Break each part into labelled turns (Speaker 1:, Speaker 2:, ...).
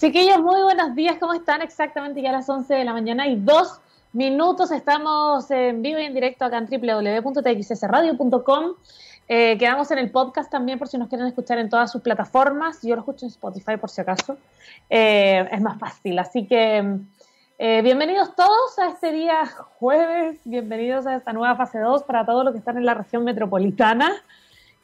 Speaker 1: Chiquillos, muy buenos días, ¿cómo están? Exactamente ya a las 11 de la mañana y dos minutos. Estamos en vivo y en directo acá en www.txsradio.com. Eh, quedamos en el podcast también por si nos quieren escuchar en todas sus plataformas. Yo lo escucho en Spotify por si acaso. Eh, es más fácil. Así que eh, bienvenidos todos a este día jueves. Bienvenidos a esta nueva fase 2 para todos los que están en la región metropolitana.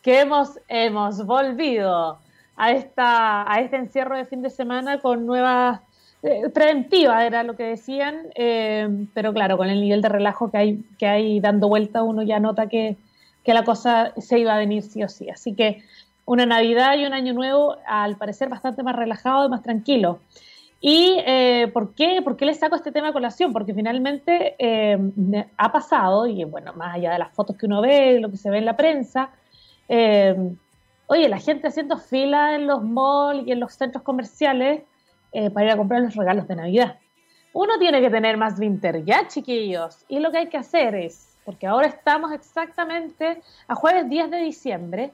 Speaker 1: Que hemos, hemos volvido a, esta, a este encierro de fin de semana con nuevas eh, preventiva era lo que decían, eh, pero claro, con el nivel de relajo que hay, que hay dando vuelta, uno ya nota que, que, la cosa se iba a venir sí o sí. Así que una Navidad y un Año Nuevo, al parecer, bastante más relajado y más tranquilo. ¿Y eh, ¿por, qué, por qué les saco este tema a colación? Porque finalmente eh, ha pasado, y bueno, más allá de las fotos que uno ve, lo que se ve en la prensa, oye, la gente haciendo fila en los malls y en los centros comerciales eh, para ir a comprar los regalos de Navidad. Uno tiene que tener más winter ya, chiquillos. Y lo que hay que hacer es, porque ahora estamos exactamente a jueves 10 de diciembre,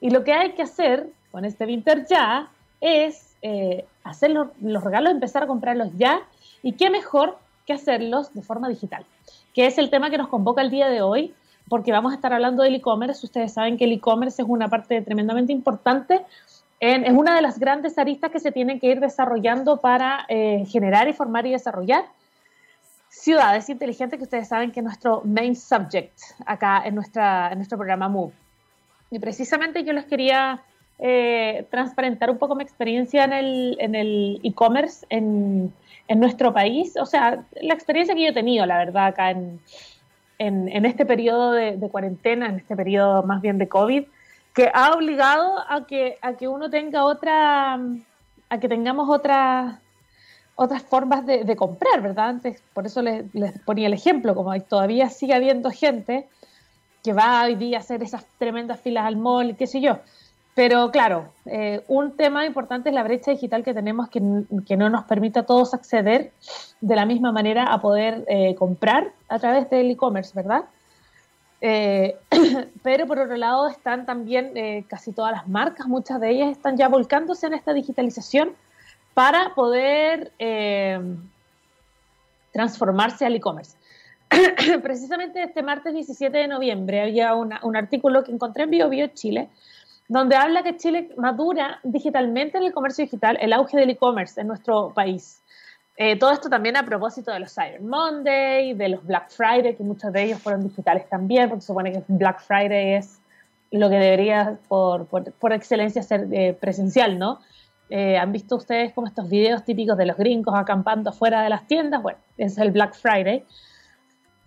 Speaker 1: y lo que hay que hacer con este winter ya es eh, hacer los, los regalos, empezar a comprarlos ya, y qué mejor que hacerlos de forma digital, que es el tema que nos convoca el día de hoy, porque vamos a estar hablando del e-commerce. Ustedes saben que el e-commerce es una parte tremendamente importante, es una de las grandes aristas que se tienen que ir desarrollando para eh, generar y formar y desarrollar ciudades inteligentes, que ustedes saben que es nuestro main subject acá en, nuestra, en nuestro programa MOVE. Y precisamente yo les quería eh, transparentar un poco mi experiencia en el e-commerce en, en, nuestro país, o sea, la experiencia que yo he tenido, la verdad, acá en, en, este periodo de, cuarentena, en este periodo más bien de COVID, que ha obligado a que, a que uno tenga otra, a que tengamos otras otras formas de, comprar, ¿verdad? Antes, por eso les, ponía el ejemplo, como todavía sigue habiendo gente que va hoy día a hacer esas tremendas filas al mall, qué sé yo. Pero claro, eh, un tema importante es la brecha digital que tenemos que, que, no nos permite a todos acceder de la misma manera a poder eh, comprar a través del e-commerce, ¿verdad? Eh, pero por otro lado están también eh, casi todas las marcas, muchas de ellas están ya volcándose en esta digitalización para poder eh, transformarse al e-commerce. Precisamente este martes 17 de noviembre había un artículo que encontré en BioBio Chile, donde habla que Chile madura digitalmente en el comercio digital, el auge del e-commerce en nuestro país. Eh, todo esto también a propósito de los Cyber Monday, de los Black Friday, que muchos de ellos fueron digitales también, porque se supone que Black Friday es lo que debería por, por, excelencia ser eh, presencial, ¿no? Eh, ¿Han visto ustedes como estos videos típicos de los gringos acampando fuera de las tiendas? Bueno, es el Black Friday.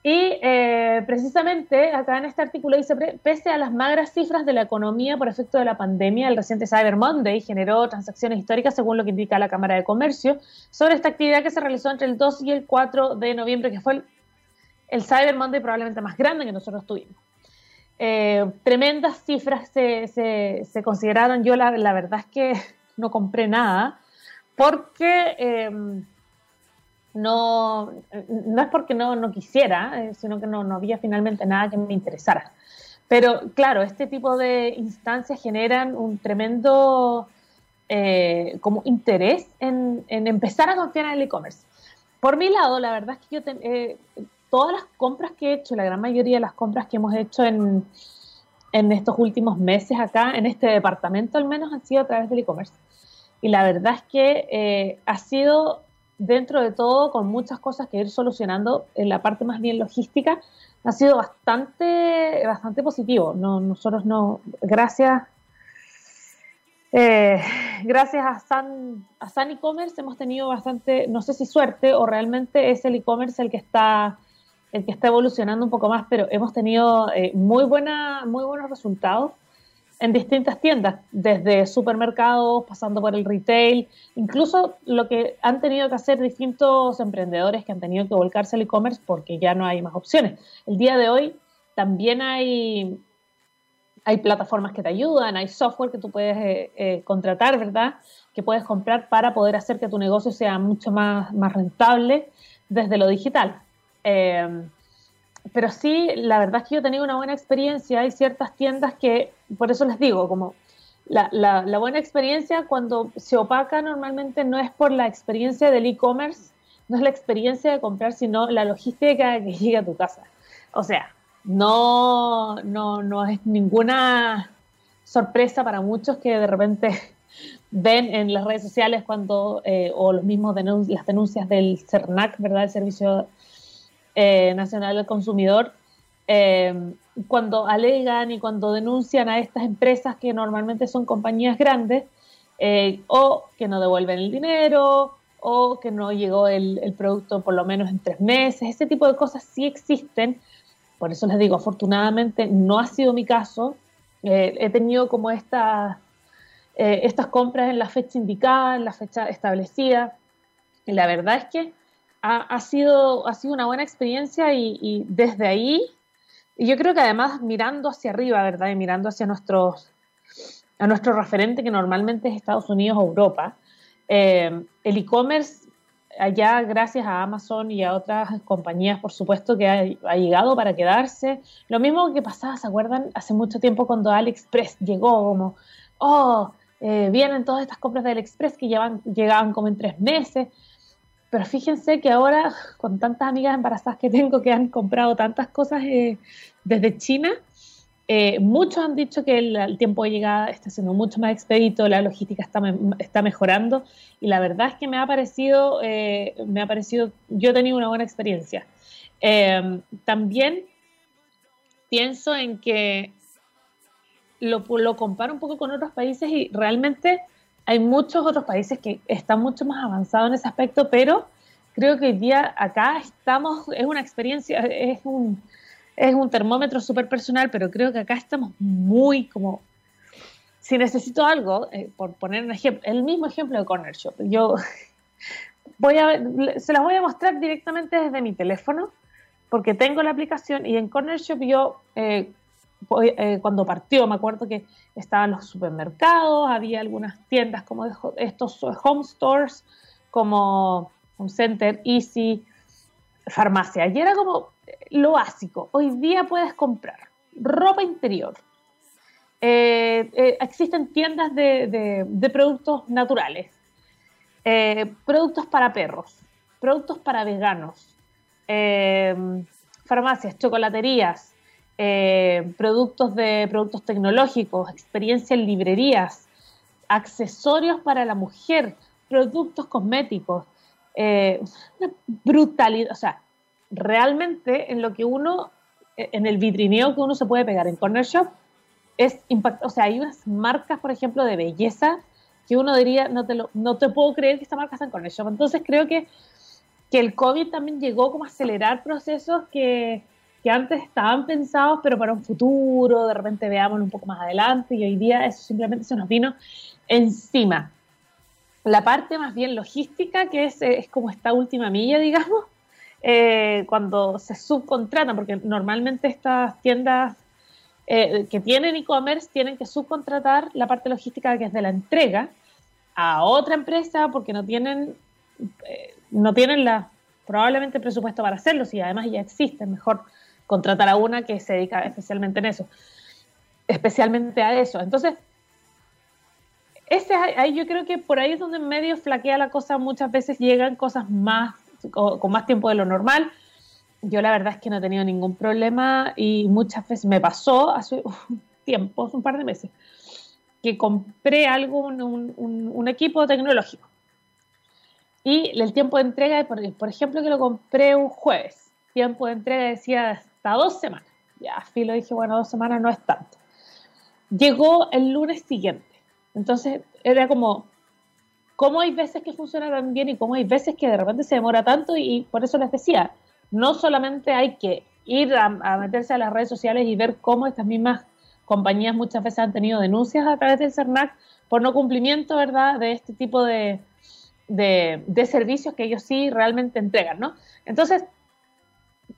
Speaker 1: Y eh, precisamente acá en este artículo dice, pese a las magras cifras de la economía por efecto de la pandemia, el reciente Cyber Monday generó transacciones históricas según lo que indica la Cámara de Comercio sobre esta actividad que se realizó entre el 2 y el 4 de noviembre, que fue el, Cyber Monday probablemente más grande que nosotros tuvimos. Eh, tremendas cifras se, se, consideraron, yo la, verdad es que no compré nada, porque... Eh, no, no es porque no, no quisiera, eh, sino que no, no había finalmente nada que me interesara. Pero claro, este tipo de instancias generan un tremendo eh, como interés en, en, empezar a confiar en el e-commerce. Por mi lado, la verdad es que yo eh, todas las compras que he hecho, la gran mayoría de las compras que hemos hecho en, en estos últimos meses acá, en este departamento al menos, han sido a través del e-commerce. Y la verdad es que ha sido dentro de todo, con muchas cosas que ir solucionando en la parte más bien logística, ha sido bastante, bastante positivo. No, nosotros no, gracias, eh, gracias a San, a San e-commerce hemos tenido bastante, no sé si suerte o realmente es el e-commerce el que está el que está evolucionando un poco más, pero hemos tenido eh, muy buena, muy buenos resultados en distintas tiendas, desde supermercados, pasando por el retail, incluso lo que han tenido que hacer distintos emprendedores que han tenido que volcarse al e-commerce porque ya no hay más opciones. El día de hoy también hay, hay plataformas que te ayudan, hay software que tú puedes eh, eh, contratar, ¿verdad? Que puedes comprar para poder hacer que tu negocio sea mucho más, más rentable desde lo digital. Eh, pero sí, la verdad es que yo he tenido una buena experiencia. Hay ciertas tiendas que, por eso les digo, como la, la, buena experiencia cuando se opaca normalmente no es por la experiencia del e-commerce, no es la experiencia de comprar, sino la logística que llega a tu casa. O sea, no, no, no es ninguna sorpresa para muchos que de repente ven en las redes sociales cuando, eh, o los mismos las denuncias del CERNAC, ¿verdad? El Servicio eh, Nacional del Consumidor, eh, cuando alegan y cuando denuncian a estas empresas que normalmente son compañías grandes, o que no devuelven el dinero, o que no llegó el, producto por lo menos en tres meses, ese tipo de cosas sí existen. Por eso les digo, afortunadamente no ha sido mi caso. he tenido como esta eh, estas compras en la fecha indicada, en la fecha establecida. La verdad es que ha, sido, ha sido una buena experiencia y, desde ahí, y yo creo que además mirando hacia arriba, ¿verdad? Y mirando hacia nuestros, a nuestro referente que normalmente es Estados Unidos o Europa, eh, el e-commerce allá gracias a Amazon y a otras compañías, por supuesto, que ha, llegado para quedarse. Lo mismo que pasaba, ¿se acuerdan? Hace mucho tiempo cuando AliExpress llegó, como, oh, eh, vienen todas estas compras del Express que llevan, llegaban como en tres meses. Pero fíjense que ahora, con tantas amigas embarazadas que tengo que han comprado tantas cosas eh, desde China, eh, muchos han dicho que el, tiempo de llegada está siendo mucho más expedito, la logística está, está mejorando y la verdad es que me ha parecido, me ha parecido, yo he tenido una buena experiencia. también pienso en que lo, lo comparo un poco con otros países y realmente hay muchos otros países que están mucho más avanzados en ese aspecto, pero creo que hoy día acá estamos, es una experiencia, es un, es un termómetro súper personal, pero creo que acá estamos muy como, si necesito algo, eh, por poner un ejemplo, el mismo ejemplo de Corner Shop, yo voy a, se las voy a mostrar directamente desde mi teléfono, porque tengo la aplicación y en Corner Shop yo eh, eh, cuando partió, me acuerdo que estaban los supermercados, había algunas tiendas como estos home stores, como un Center, Easy, farmacia. Y era como lo básico. Hoy día puedes comprar ropa interior. Eh, eh, existen tiendas de productos naturales, productos para perros, productos para veganos, farmacias, chocolaterías, eh, productos de productos tecnológicos, experiencia en librerías, accesorios para la mujer, productos cosméticos, eh, brutalidad, o sea, realmente en lo que uno, en el vitrineo que uno se puede pegar en Corner Shop, es impacto, o sea, hay unas marcas, por ejemplo, de belleza que uno diría, no te, lo, no te puedo creer que esta marca está en Corner Shop. Entonces creo que, que el COVID también llegó como a acelerar procesos que, que antes estaban pensados, pero para un futuro, de repente veamos un poco más adelante, y hoy día eso simplemente se nos vino encima. La parte más bien logística, que es, es como esta última milla, digamos, eh, cuando se subcontratan, porque normalmente estas tiendas eh, que tienen e-commerce tienen que subcontratar la parte logística que es de la entrega a otra empresa porque no tienen, eh, no tienen la, probablemente presupuesto para hacerlo, si además ya existen, mejor contratar a una que se dedica especialmente en eso, especialmente a eso. Entonces, ese, ahí yo creo que por ahí es donde en medio flaquea la cosa, muchas veces llegan cosas más, con más tiempo de lo normal. Yo la verdad es que no he tenido ningún problema y muchas veces me pasó hace un tiempo, hace un par de meses, que compré algo, un, equipo tecnológico. Y el tiempo de entrega, por ejemplo, que lo compré un jueves, tiempo de entrega decía hasta dos semanas. Ya, filo, dije, bueno, dos semanas no es tanto. Llegó el lunes siguiente. Entonces era como, ¿cómo hay veces que funciona tan bien y cómo hay veces que de repente se demora tanto? Y por eso les decía, no solamente hay que ir a, meterse a las redes sociales y ver cómo estas mismas compañías muchas veces han tenido denuncias a través del CERNAC por no cumplimiento, ¿verdad?, de este tipo de, de, de servicios que ellos sí realmente entregan, ¿no? Entonces,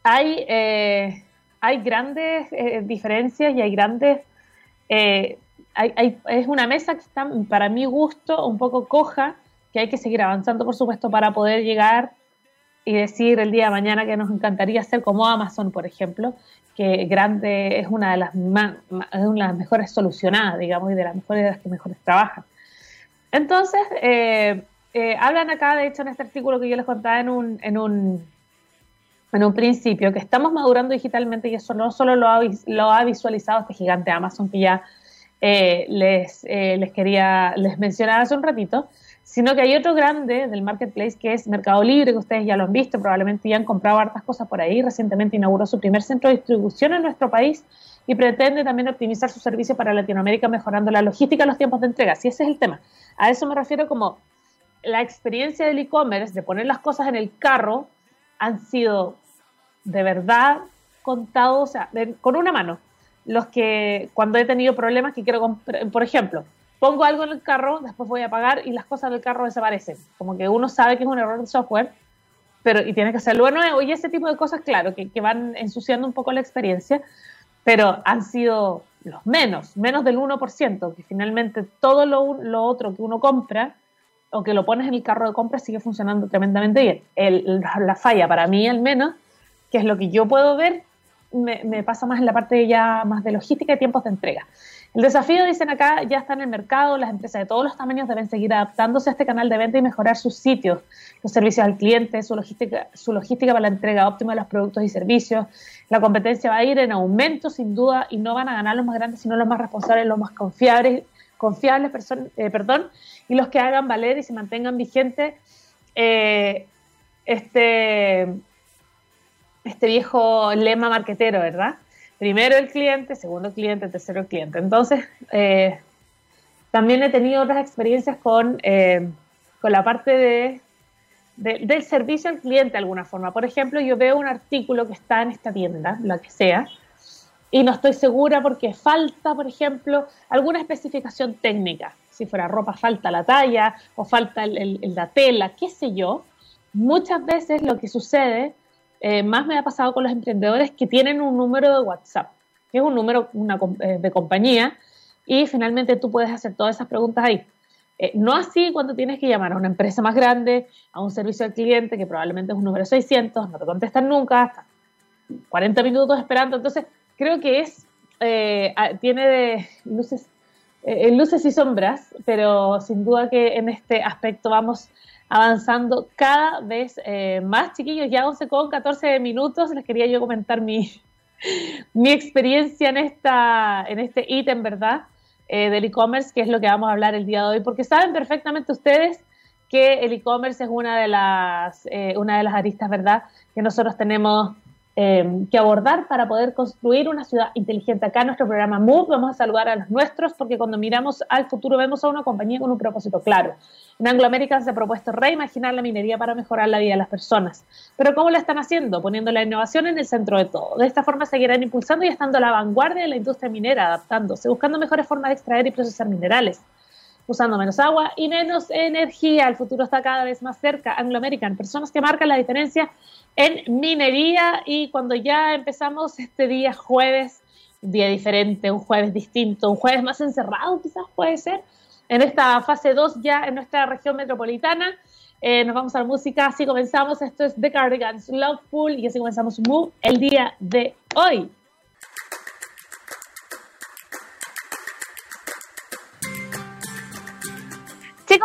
Speaker 1: hay, eh, hay grandes eh, diferencias y hay grandes... Eh, es una mesa que está, para mi gusto, un poco coja, que hay que seguir avanzando, por supuesto, para poder llegar y decir el día de mañana que nos encantaría ser como Amazon, por ejemplo, que grande es una de las, más, es una de las mejores solucionadas, digamos, y de las mejores de las que mejores trabajan. Entonces, eh, hablan acá, de hecho, en este artículo que yo les contaba en un, en un, en un principio, que estamos madurando digitalmente y eso no solo lo ha, lo ha visualizado este gigante Amazon que ya eh, les, les quería, les mencionar hace un ratito, sino que hay otro grande del marketplace que es Mercado Libre, que ustedes ya lo han visto, probablemente ya han comprado hartas cosas por ahí. Recientemente inauguró su primer centro de distribución en nuestro país y pretende también optimizar su servicio para Latinoamérica mejorando la logística y los tiempos de entrega. Si ese es el tema. A eso me refiero como la experiencia del e-commerce, de poner las cosas en el carro, han sido de verdad contados, o sea, con una mano. Los que cuando he tenido problemas que quiero por ejemplo, pongo algo en el carro, después voy a pagar y las cosas del carro desaparecen. Como que uno sabe que es un error de software, pero y tiene que hacerlo nuevo y ese tipo de cosas, claro, que, que van ensuciando un poco la experiencia, pero han sido los menos, menos del 1%, que finalmente todo lo, lo, otro que uno compra o que lo pones en el carro de compra sigue funcionando tremendamente bien. El, la falla, para mí al menos, que es lo que yo puedo ver, me, pasa más en la parte ya más de logística y tiempos de entrega. El desafío, dicen acá, ya está en el mercado, las empresas de todos los tamaños deben seguir adaptándose a este canal de venta y mejorar sus sitios, los servicios al cliente, su logística, su logística para la entrega óptima de los productos y servicios. La competencia va a ir en aumento, sin duda, y no van a ganar los más grandes, sino los más responsables, los más confiables, confiables eh, perdón, y los que hagan valer y se mantengan vigentes eh, este, este viejo lema marquetero, ¿verdad? primero el cliente, segundo el cliente, tercero el cliente. Entonces, eh, también he tenido otras experiencias con, eh, con la parte de, del servicio al cliente de alguna forma. Por ejemplo, yo veo un artículo que está en esta tienda, la que sea, y no estoy segura porque falta, por ejemplo, alguna especificación técnica. Si fuera ropa, falta la talla o falta el, la tela, qué sé yo. Muchas veces lo que sucede eh, más me ha pasado con los emprendedores que tienen un número de WhatsApp, que es un número eh, de compañía, y finalmente tú puedes hacer todas esas preguntas ahí. Eh, no así cuando tienes que llamar a una empresa más grande, a un servicio al cliente que probablemente es un número 600, no te contestan nunca, hasta 40 minutos esperando. Entonces, creo que es, tiene de luces, luces y sombras, pero sin duda que en este aspecto vamos avanzando cada vez eh, más, chiquillos. Ya 11 con 14 minutos. Les quería yo comentar mi, mi experiencia en, esta, en este ítem, ¿verdad? Eh, del e-commerce, que es lo que vamos a hablar el día de hoy, porque saben perfectamente ustedes que el e-commerce es una de las eh, una de las aristas, ¿verdad? Que nosotros tenemos Em, que abordar para poder construir una ciudad inteligente. Acá en nuestro programa MOVE vamos a saludar a los nuestros porque cuando miramos al futuro vemos a una compañía con un propósito claro. En Anglo American se ha propuesto reimaginar la minería para mejorar la vida de las personas. Pero ¿cómo lo están haciendo? Poniendo la innovación en el centro de todo. De esta forma seguirán impulsando y estando a la vanguardia de la industria minera, adaptándose, buscando mejores formas de extraer y procesar minerales usando menos agua y menos energía. El futuro está cada vez más cerca. Anglo American, personas que marcan la diferencia en minería y cuando ya empezamos este día jueves, día diferente, un jueves distinto, un jueves más encerrado quizás puede ser, en esta fase 2 ya en nuestra región metropolitana. Eh, nos vamos a la música, así comenzamos, esto es The Cardigans Loveful y así comenzamos Move el día de hoy.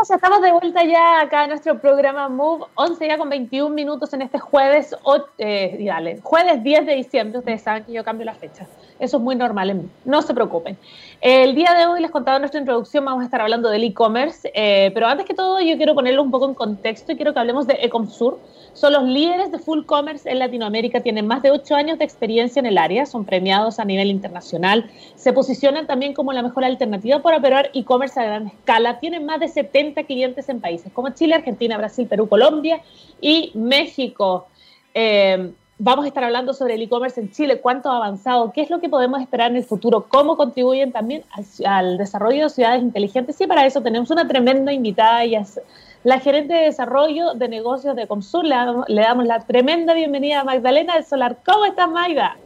Speaker 1: Estamos de vuelta ya acá en nuestro programa Move, 11 ya con 21 minutos en este jueves, eh, dale, jueves 10 de diciembre. Ustedes saben que yo cambio la fecha. Eso es muy normal en mí. No se preocupen. El día de hoy les contaba en nuestra introducción, vamos a estar hablando del e-commerce, eh, pero antes que todo yo quiero ponerlo un poco en contexto y quiero que hablemos de Ecomsur. Son los líderes de full commerce en Latinoamérica, tienen más de 8 años de experiencia en el área, son premiados a nivel internacional, se posicionan también como la mejor alternativa para operar e-commerce a gran escala, tienen más de 70 clientes en países como Chile, Argentina, Brasil, Perú, Colombia y México. Eh, vamos a estar hablando sobre el e-commerce en Chile, cuánto ha avanzado, qué es lo que podemos esperar en el futuro, cómo contribuyen también al, desarrollo de ciudades inteligentes. Y para eso tenemos una tremenda invitada, ella es la gerente de desarrollo de negocios de Comsur. Le damos, la tremenda bienvenida a Magdalena del Solar. ¿Cómo estás, Magda?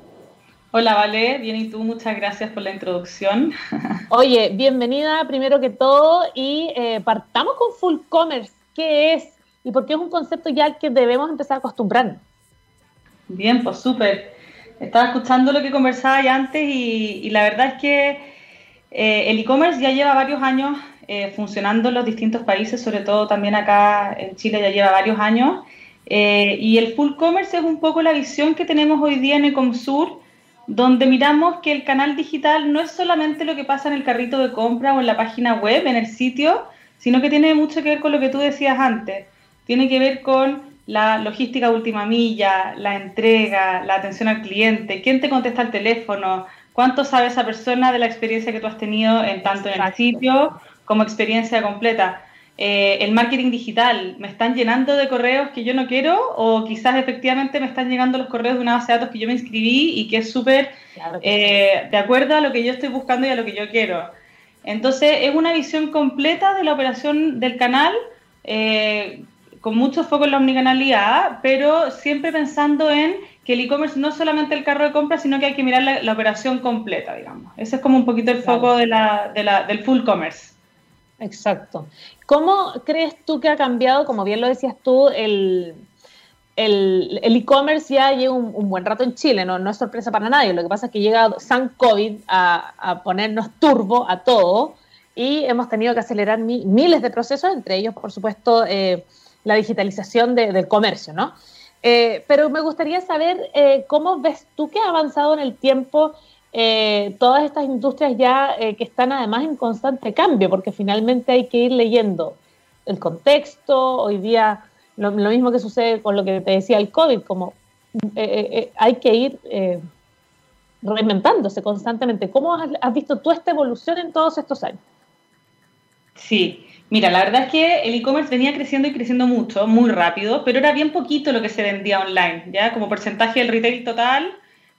Speaker 2: Hola, Vale, bien y tú, muchas gracias por la introducción.
Speaker 1: Oye, bienvenida primero que todo y eh, partamos con Full Commerce. ¿Qué es? y por qué es un concepto ya al que debemos empezar a acostumbrarnos.
Speaker 2: Bien, pues súper. Estaba escuchando lo que conversaba ya antes y, la verdad es que eh, el e-commerce ya lleva varios años eh, funcionando en los distintos países, sobre todo también acá en Chile ya lleva varios años. Eh, y el full commerce es un poco la visión que tenemos hoy día en Ecomsur, donde miramos que el canal digital no es solamente lo que pasa en el carrito de compra o en la página web, en el sitio, sino que tiene mucho que ver con lo que tú decías antes. Tiene que ver con la logística última milla, la entrega, la atención al cliente, quién te contesta el teléfono, cuánto sabe esa persona de la experiencia que tú has tenido en tanto en el sitio como experiencia completa. Eh, el marketing digital, ¿me están llenando de correos que yo no quiero? O quizás efectivamente me están llegando los correos de una base de datos que yo me inscribí y que es súper eh, de acuerdo a lo que yo estoy buscando y a lo que yo quiero. Entonces, es una visión completa de la operación del canal, eh, con mucho foco en la omnicanalidad, pero siempre pensando en que el e-commerce no es solamente el carro de compra, sino que hay que mirar la, operación completa, digamos. Ese es como un poquito el foco de la, del full commerce.
Speaker 1: Exacto. ¿Cómo crees tú que ha cambiado, como bien lo decías tú, el e-commerce ya lleva un, buen rato en Chile, ¿no? no es sorpresa para nadie. Lo que pasa es que llega San COVID a, ponernos turbo a todo y hemos tenido que acelerar miles de procesos, entre ellos, por supuesto, eh, la digitalización del comercio, ¿no? Eh, pero me gustaría saber eh, cómo ves tú que ha avanzado en el tiempo eh, todas estas industrias ya que están además en constante cambio, porque finalmente hay que ir leyendo el contexto, hoy día lo, mismo que sucede con lo que te decía el COVID, como hay que ir reinventándose constantemente. ¿Cómo has visto tú esta evolución en todos estos años?
Speaker 2: Sí, Mira, la verdad es que el e-commerce venía creciendo y creciendo mucho, muy rápido, pero era bien poquito lo que se vendía online, ¿ya? Como porcentaje del retail total,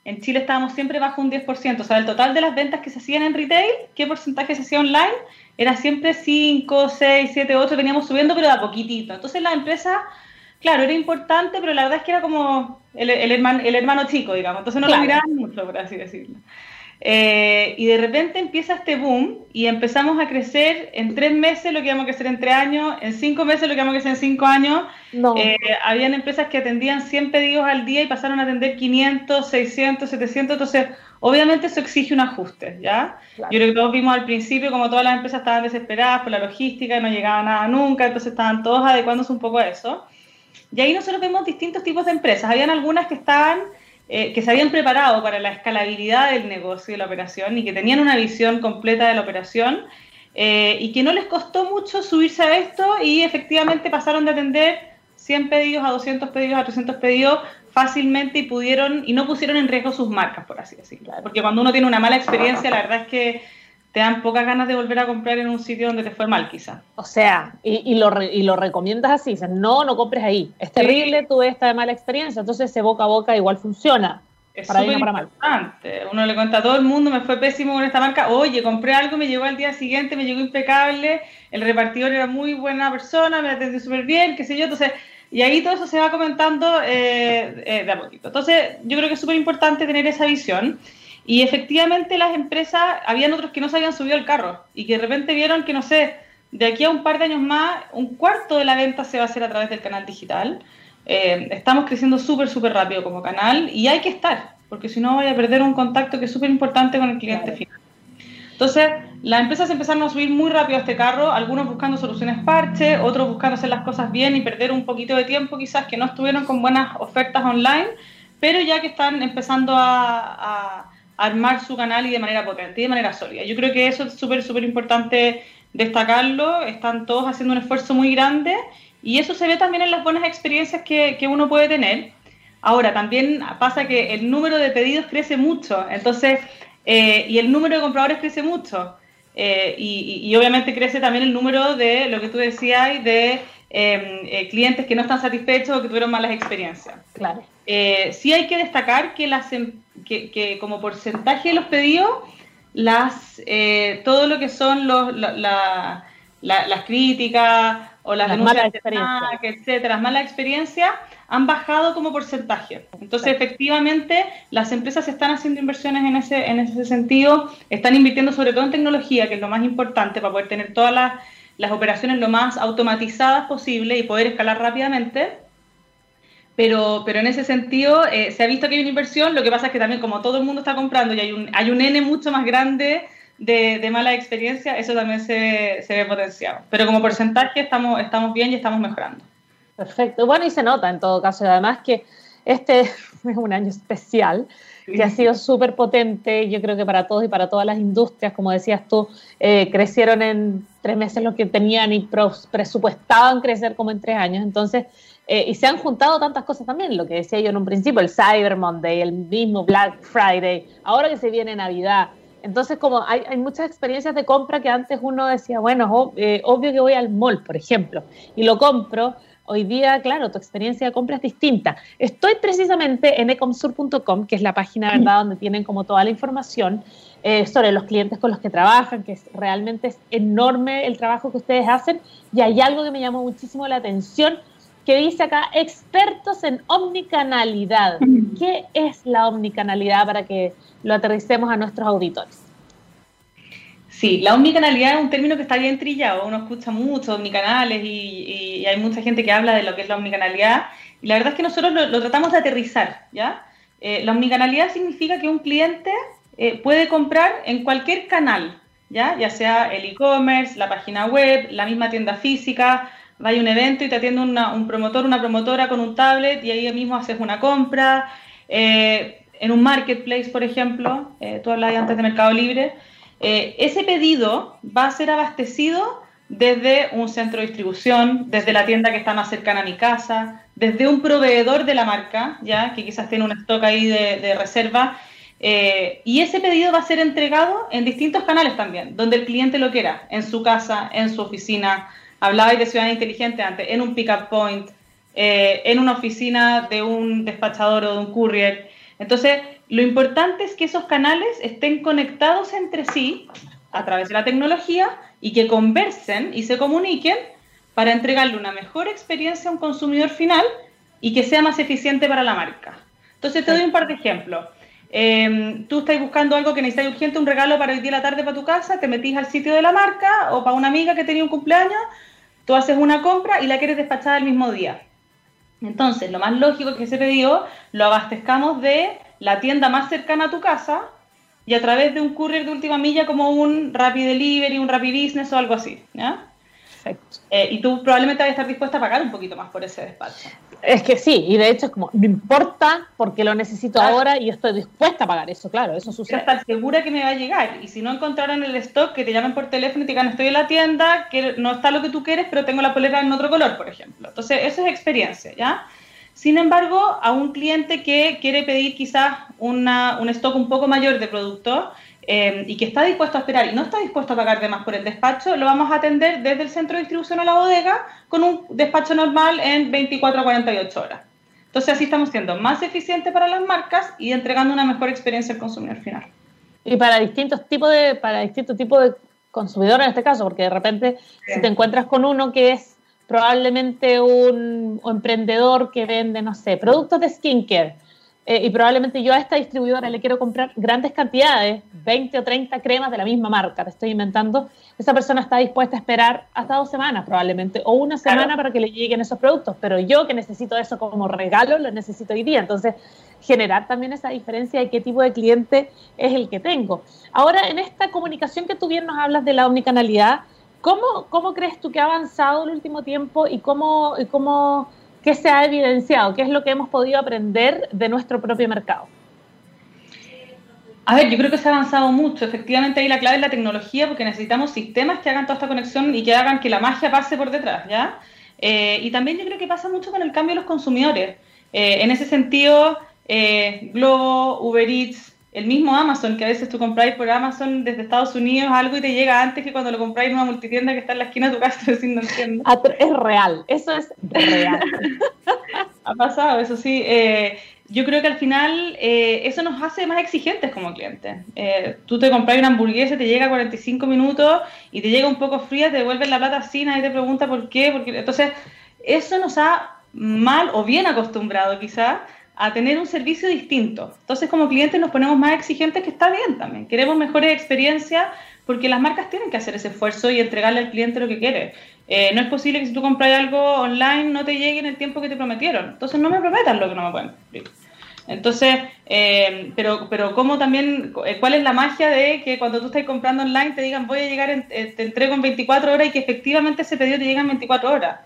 Speaker 2: en Chile estábamos siempre bajo un 10%, o sea, el total de las ventas que se hacían en retail, ¿qué porcentaje se hacía online? Era siempre 5, 6, 7, 8, veníamos subiendo, pero de a poquitito. Entonces la empresa, claro, era importante, pero la verdad es que era como el, hermano, el hermano chico, digamos, entonces no lo miraban mucho, por así decirlo. Eh, y de repente empieza este boom y empezamos a crecer en tres meses lo que íbamos a crecer en tres años, en cinco meses lo que íbamos a crecer en cinco años. Eh, habían empresas que atendían 100 pedidos al día y pasaron a atender 500, 600, 700. Entonces, obviamente eso exige un ajuste, ¿ya? Yo creo que todos vimos al principio como todas las empresas estaban desesperadas por la logística, no llegaba nada nunca, entonces estaban todos adecuándose un poco a eso. Y ahí nosotros vemos distintos tipos de empresas. Habían algunas que estaban eh, que se habían preparado para la escalabilidad del negocio y la operación y que tenían una visión completa de la operación eh, y que no les costó mucho subirse a esto y efectivamente pasaron de atender 100 pedidos a 200 pedidos a 300 pedidos fácilmente y pudieron y no pusieron en riesgo sus marcas, por así decirlo. Porque cuando uno tiene una mala experiencia, la verdad es que te dan pocas ganas de volver a comprar en un sitio donde te fue mal, quizá.
Speaker 1: O sea, y, lo, y lo recomiendas así, dices, no, no compres ahí. Es terrible, tuve esta mala experiencia, entonces ese boca a boca igual funciona.
Speaker 2: Es para bien para mal. Uno le cuenta a todo el mundo, me fue pésimo con esta marca. Oye, compré algo, me llegó al día siguiente, me llegó impecable, el repartidor era muy buena persona, me atendió súper bien, qué sé yo. Entonces, y ahí todo eso se va comentando eh, eh, de a poquito. Entonces, yo creo que es súper importante tener esa visión. Y efectivamente las empresas, habían otros que no se habían subido al carro y que de repente vieron que, no sé, de aquí a un par de años más, un cuarto de la venta se va a hacer a través del canal digital. Eh, estamos creciendo súper, súper rápido como canal y hay que estar, porque si no voy a perder un contacto que es súper importante con el cliente final. Entonces, las empresas empezaron a subir muy rápido a este carro, algunos buscando soluciones parche, otros buscando hacer las cosas bien y perder un poquito de tiempo quizás que no estuvieron con buenas ofertas online, pero ya que están empezando a armar su canal y de manera potente y de manera sólida. Yo creo que eso es súper, súper importante destacarlo. Están todos haciendo un esfuerzo muy grande y eso se ve también en las buenas experiencias que, que uno puede tener. Ahora, también pasa que el número de pedidos crece mucho, entonces, eh, y el número de compradores crece mucho. Eh, y, y, obviamente crece también el número de lo que tú decías de eh, clientes que no están satisfechos o que tuvieron malas experiencias.
Speaker 1: Claro.
Speaker 2: sí hay que destacar que las, em, que, como porcentaje de los pedidos, las, eh, todo lo que son los, las críticas o las, malas experiencias, etcétera, las malas experiencias han bajado como porcentaje. Entonces, efectivamente, las empresas están haciendo inversiones en ese, en ese sentido, están invirtiendo sobre todo en tecnología, que es lo más importante para poder tener todas las las operaciones lo más automatizadas posible y poder escalar rápidamente. Pero, pero en ese sentido eh, se ha visto que hay una inversión, lo que pasa es que también como todo el mundo está comprando y hay un, hay un N mucho más grande de, de mala experiencia, eso también se, se, ve potenciado. Pero como porcentaje estamos, estamos bien y estamos mejorando.
Speaker 1: Perfecto. Bueno, y se nota en todo caso, además que este es un año especial que ha sido súper potente, yo creo que para todos y para todas las industrias, como decías tú, eh, crecieron en tres meses lo que tenían y presupuestaban crecer como en tres años, entonces, eh, y se han juntado tantas cosas también, lo que decía yo en un principio, el Cyber Monday, el mismo Black Friday, ahora que se viene Navidad, entonces, como hay, hay, muchas experiencias de compra que antes uno decía, bueno, eh, obvio que voy al mall, por ejemplo, y lo compro, Hoy día, claro, tu experiencia de compra es distinta. Estoy precisamente en ecomsur.com, que es la página verdad donde tienen como toda la información eh, sobre los clientes con los que trabajan, que es, realmente es enorme el trabajo que ustedes hacen. Y hay algo que me llamó muchísimo la atención, que dice acá, expertos en omnicanalidad. ¿Qué es la omnicanalidad para que lo aterricemos a nuestros auditores?
Speaker 2: Sí, la omnicanalidad es un término que está bien trillado, uno escucha mucho omnicanales y, hay mucha gente que habla de lo que es la omnicanalidad y la verdad es que nosotros lo, tratamos de aterrizar, ¿ya? Eh, la omnicanalidad significa que un cliente eh, puede comprar en cualquier canal, ¿ya? Ya sea el e-commerce, la página web, la misma tienda física, vaya a un evento y te atiende un promotor, una promotora con un tablet y ahí mismo haces una compra, eh, en un marketplace, por ejemplo, tú hablabas antes de Mercado Libre, eh, ese pedido va a ser abastecido desde un centro de distribución, desde la tienda que está más cercana a mi casa, desde un proveedor de la marca, ya que quizás tiene un stock ahí de, reserva, eh, y ese pedido va a ser entregado en distintos canales también, donde el cliente lo quiera, en su casa, en su oficina. Hablabais de ciudad inteligente antes, en un pick-up point, eh, en una oficina de un despachador o de un courier. Entonces, lo importante es que esos canales estén conectados entre sí a través de la tecnología y que conversen y se comuniquen para entregarle una mejor experiencia a un consumidor final y que sea más eficiente para la marca. Entonces te doy un par de ejemplos. Em, tú estás buscando algo que necesitas urgente, un regalo para hoy día la tarde para tu casa, te metís al sitio de la marca o para una amiga que tenía un cumpleaños, tú haces una compra y la quieres despachar el mismo día. Entonces, lo más lógico es que ese pedido lo abastezcamos de la tienda más cercana a tu casa y a través de un courier de última milla como un Rapid Delivery, un Rapid Business o algo así. Perfecto. Eh, y tú probablemente vas a estar dispuesta a pagar un poquito más por ese despacho.
Speaker 1: Es que sí, y de hecho es como, no importa porque lo necesito ahora y estoy dispuesta a pagar eso, claro, eso sucede.
Speaker 2: Estás segura que me va a llegar y si no encontraron el stock, que te llamen por teléfono y te digan estoy en la tienda, que no está lo que tú quieres, pero tengo la polera en otro color, por ejemplo. Entonces, eso es experiencia, ¿ya? Sin embargo, a un cliente que quiere pedir quizás una, un stock un poco mayor de productos eh, y que está dispuesto a esperar y no está dispuesto a pagar de más por el despacho, lo vamos a atender desde el centro de distribución a la bodega con un despacho normal en 24 a 48 horas. Entonces así estamos siendo más eficientes para las marcas y entregando una mejor experiencia al consumidor final.
Speaker 1: Y para distintos tipos de, para distintos tipos de consumidores en este caso, porque de repente si te encuentras con uno que es probablemente un, emprendedor que vende, no sé, productos de skincare. Eh, y probablemente yo a esta distribuidora le quiero comprar grandes cantidades, 20 o 30 cremas de la misma marca, te estoy inventando, esa persona está dispuesta a esperar hasta dos semanas probablemente, o una semana para que le lleguen esos productos, pero yo que necesito eso como regalo, lo necesito hoy día. Entonces, generar también esa diferencia de qué tipo de cliente es el que tengo. Ahora, en esta comunicación que tú bien nos hablas de la omnicanalidad, ¿Cómo, ¿Cómo crees tú que ha avanzado el último tiempo y cómo, y cómo qué se ha evidenciado? ¿Qué es lo que hemos podido aprender de nuestro propio mercado?
Speaker 2: A ver, yo creo que se ha avanzado mucho. Efectivamente, ahí la clave es la tecnología, porque necesitamos sistemas que hagan toda esta conexión y que hagan que la magia pase por detrás, ¿ya? Eh, y también yo creo que pasa mucho con el cambio de los consumidores. Eh, en ese sentido, eh, Globo, Uber Eats, el mismo Amazon, que a veces tú compráis por Amazon desde Estados Unidos algo y te llega antes que cuando lo compráis en una multitienda que está en la esquina de tu casa, no entiendo.
Speaker 1: Es real, eso es real.
Speaker 2: ha pasado, eso sí. Eh, yo creo que al final eh, eso nos hace más exigentes como clientes. Eh, tú te compras una hamburguesa, te llega a 45 minutos y te llega un poco fría, te devuelven la plata así, nadie te pregunta por qué. Porque... Entonces, eso nos ha mal o bien acostumbrado quizás a tener un servicio distinto. Entonces, como clientes nos ponemos más exigentes, que está bien también. Queremos mejores experiencias porque las marcas tienen que hacer ese esfuerzo y entregarle al cliente lo que quiere. Eh, no es posible que si tú compras algo online no te llegue en el tiempo que te prometieron. Entonces no me prometan lo que no me pueden cumplir. Entonces, eh, pero, pero ¿cómo también, eh, cuál es la magia de que cuando tú estás comprando online te digan voy a llegar, en, te entrego en 24 horas y que efectivamente ese pedido te llega en 24 horas?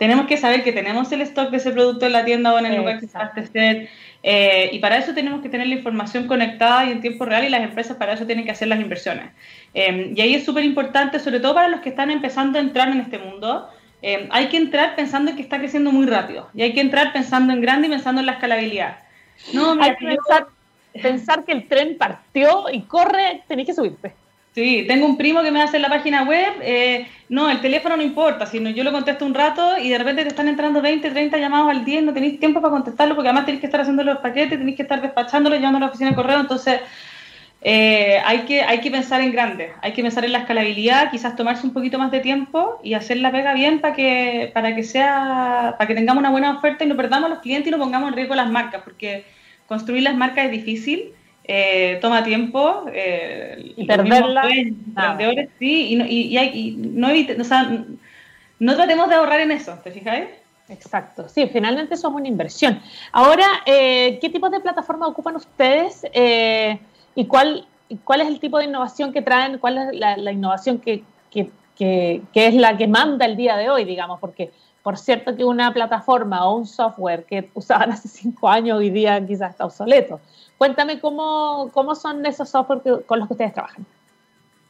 Speaker 2: Tenemos que saber que tenemos el stock de ese producto en la tienda o en el lugar que se abastecer, eh, y para eso tenemos que tener la información conectada y en tiempo real y las empresas para eso tienen que hacer las inversiones. Eh, y ahí es súper importante, sobre todo para los que están empezando a entrar en este mundo, eh, hay que entrar pensando en que está creciendo muy rápido y hay que entrar pensando en grande y pensando en la escalabilidad.
Speaker 1: No, hay que pensar, pensar que el tren partió y corre, tenéis que subirte.
Speaker 2: Sí, tengo un primo que me hace la página web. Eh, no, el teléfono no importa, sino yo lo contesto un rato y de repente te están entrando 20, 30 llamados al día y no tenéis tiempo para contestarlo porque además tenéis que estar haciendo los paquetes, tenéis que estar despachándolo, llevando a la oficina de correo. Entonces, eh, hay, que, hay que pensar en grande, hay que pensar en la escalabilidad, quizás tomarse un poquito más de tiempo y hacer la pega bien para que, para que, sea, para que tengamos una buena oferta y no perdamos a los clientes y no pongamos en riesgo las marcas, porque construir las marcas es difícil eh, toma tiempo.
Speaker 1: Eh, y perderla.
Speaker 2: sí, y, y, no, o sea, no tratemos de ahorrar en eso, ¿te fijáis?
Speaker 1: Exacto, sí, finalmente eso es una inversión. Ahora, eh, ¿qué tipo de plataforma ocupan ustedes y cuál, cuál es el tipo de innovación que traen? ¿Cuál es la, innovación que, que, que, que, es la que manda el día de hoy, digamos? Porque, por cierto, que una plataforma o un software que usaban hace cinco años hoy día quizás está obsoleto. Cuéntame cómo, cómo son esos software con los que ustedes trabajan.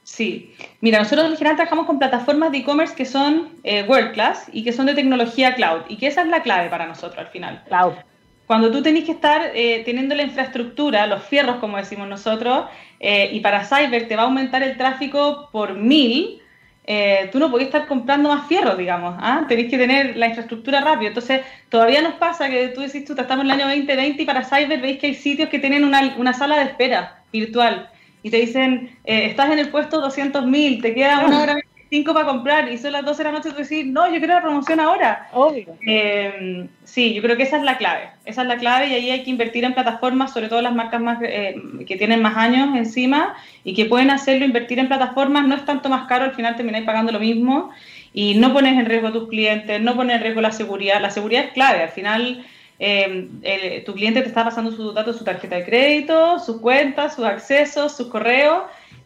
Speaker 2: Sí, mira, nosotros en general trabajamos con plataformas de e-commerce que son eh, world class y que son de tecnología cloud y que esa es la clave para nosotros al final.
Speaker 1: Cloud.
Speaker 2: Cuando tú tenés que estar eh, teniendo la infraestructura, los fierros como decimos nosotros, eh, y para Cyber te va a aumentar el tráfico por mil, eh, tú no podés estar comprando más fierro, digamos, ¿ah? tenéis que tener la infraestructura rápido. Entonces, todavía nos pasa que tú decís, tú estamos en el año 2020 y para Cyber veis que hay sitios que tienen una, una sala de espera virtual y te dicen, eh, estás en el puesto 200.000, te queda una hora 5 para comprar y son las 12 de la noche, tú decís, no, yo quiero la promoción ahora.
Speaker 1: Obvio.
Speaker 2: Eh, sí, yo creo que esa es la clave. Esa es la clave y ahí hay que invertir en plataformas, sobre todo las marcas más eh, que tienen más años encima y que pueden hacerlo, invertir en plataformas, no es tanto más caro, al final termináis pagando lo mismo y no pones en riesgo a tus clientes, no pones en riesgo la seguridad. La seguridad es clave, al final... Eh, tu cliente te está pasando sus datos, su tarjeta de crédito, sus cuentas, sus accesos, sus correos,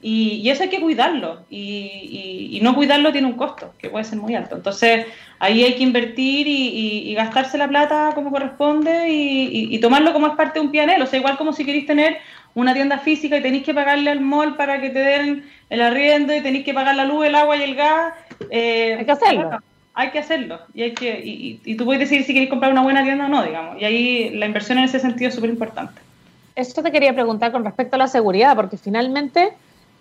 Speaker 2: y, eso hay que cuidarlo. Y, no cuidarlo tiene un costo, que puede ser muy alto. Entonces, ahí hay que invertir y, gastarse la plata como corresponde y, tomarlo como es parte de un pianel. O sea, igual como si queréis tener una tienda física y tenéis que pagarle al mall para que te den el arriendo y tenéis que pagar la luz, el agua y el gas.
Speaker 1: Eh, hay que hacerlo.
Speaker 2: Hay que hacerlo. Y, hay que, y, tú puedes decidir si queréis comprar una buena tienda o no, digamos. Y ahí la inversión en ese sentido es súper importante.
Speaker 1: Esto te quería preguntar con respecto a la seguridad, porque finalmente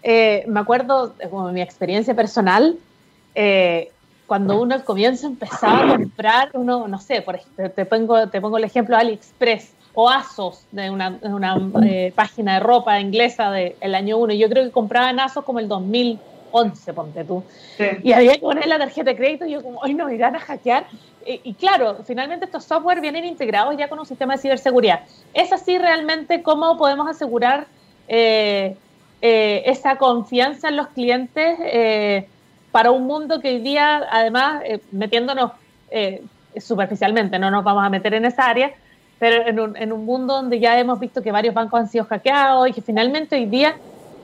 Speaker 1: eh, me acuerdo, como mi experiencia personal, eh, cuando uno comienza a empezar a comprar, uno, no sé, por ejemplo, te pongo, te pongo el ejemplo de AliExpress o ASOS, de una, eh, página de ropa inglesa del año 1. Yo creo que compraban ASOS como el 2011, ponte tú. Y había que poner la tarjeta de crédito y yo como, hoy no me irán a hackear. Y, claro, finalmente estos software vienen integrados ya con un sistema de ciberseguridad. ¿Es así realmente cómo podemos asegurar eh, esa confianza en los clientes eh, para un mundo que hoy día, además, eh, metiéndonos superficialmente, no nos vamos a meter en esa área, pero en un, en un mundo donde ya hemos visto que varios bancos han sido hackeados y que finalmente hoy día,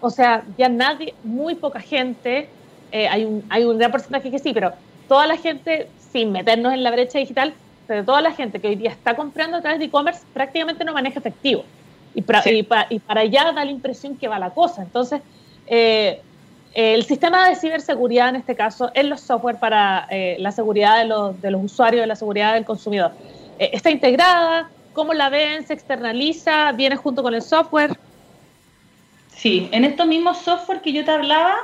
Speaker 1: o sea, ya nadie, muy poca gente, hay, un, hay un gran porcentaje que sí, pero toda la gente, sin meternos en la brecha digital, pero toda la gente que hoy día está comprando a través de e-commerce prácticamente no maneja efectivo. Y para, y, para allá da la impresión que va la cosa. Entonces, eh, el sistema de ciberseguridad en este caso es los software para eh, la seguridad de los, de los usuarios, de la seguridad del consumidor. Eh, ¿Está integrada? ¿Cómo la ven? ¿Se externaliza? ¿Viene junto con el software?
Speaker 2: Sí, en estos mismos software que yo te hablaba,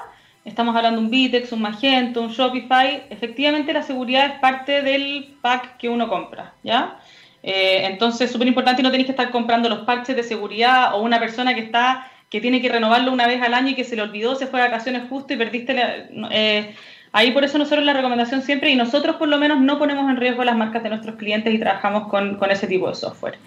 Speaker 2: estamos hablando de un Vitex, un Magento, un Shopify, efectivamente la seguridad es parte del pack que uno compra, ¿ya? Eh, entonces, súper importante y no tenéis que estar comprando los parches de seguridad o una persona que está que tiene que renovarlo una vez al año y que se le olvidó, se fue de vacaciones justo y perdiste eh, ahí por eso nosotros la recomendación siempre y nosotros por lo menos no ponemos en riesgo las marcas de nuestros clientes y trabajamos con, ese tipo de software.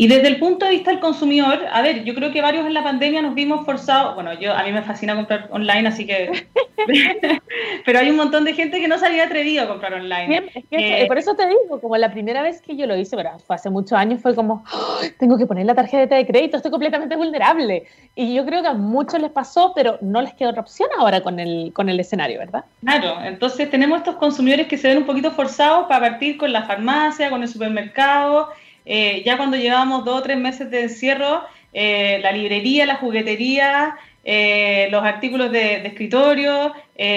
Speaker 2: Y desde el punto de vista del consumidor, a ver, yo creo que varios en la pandemia nos vimos forzados, bueno, yo a mí me fascina comprar online, así que... pero hay un montón de gente que no se había atrevido a comprar online.
Speaker 1: Eh, por eso te digo, como la primera vez que yo lo hice, pero fue hace muchos años, fue como, ¡Oh! tengo que poner la tarjeta de crédito, estoy completamente vulnerable. Y yo creo que a muchos les pasó, pero no les queda otra opción ahora con el, con el escenario, ¿verdad?
Speaker 2: Claro, entonces tenemos estos consumidores que se ven un poquito forzados para partir con la farmacia, con el supermercado eh, ya cuando llevábamos dos o tres meses de encierro, eh, la librería, la juguetería, eh, los artículos de, escritorio,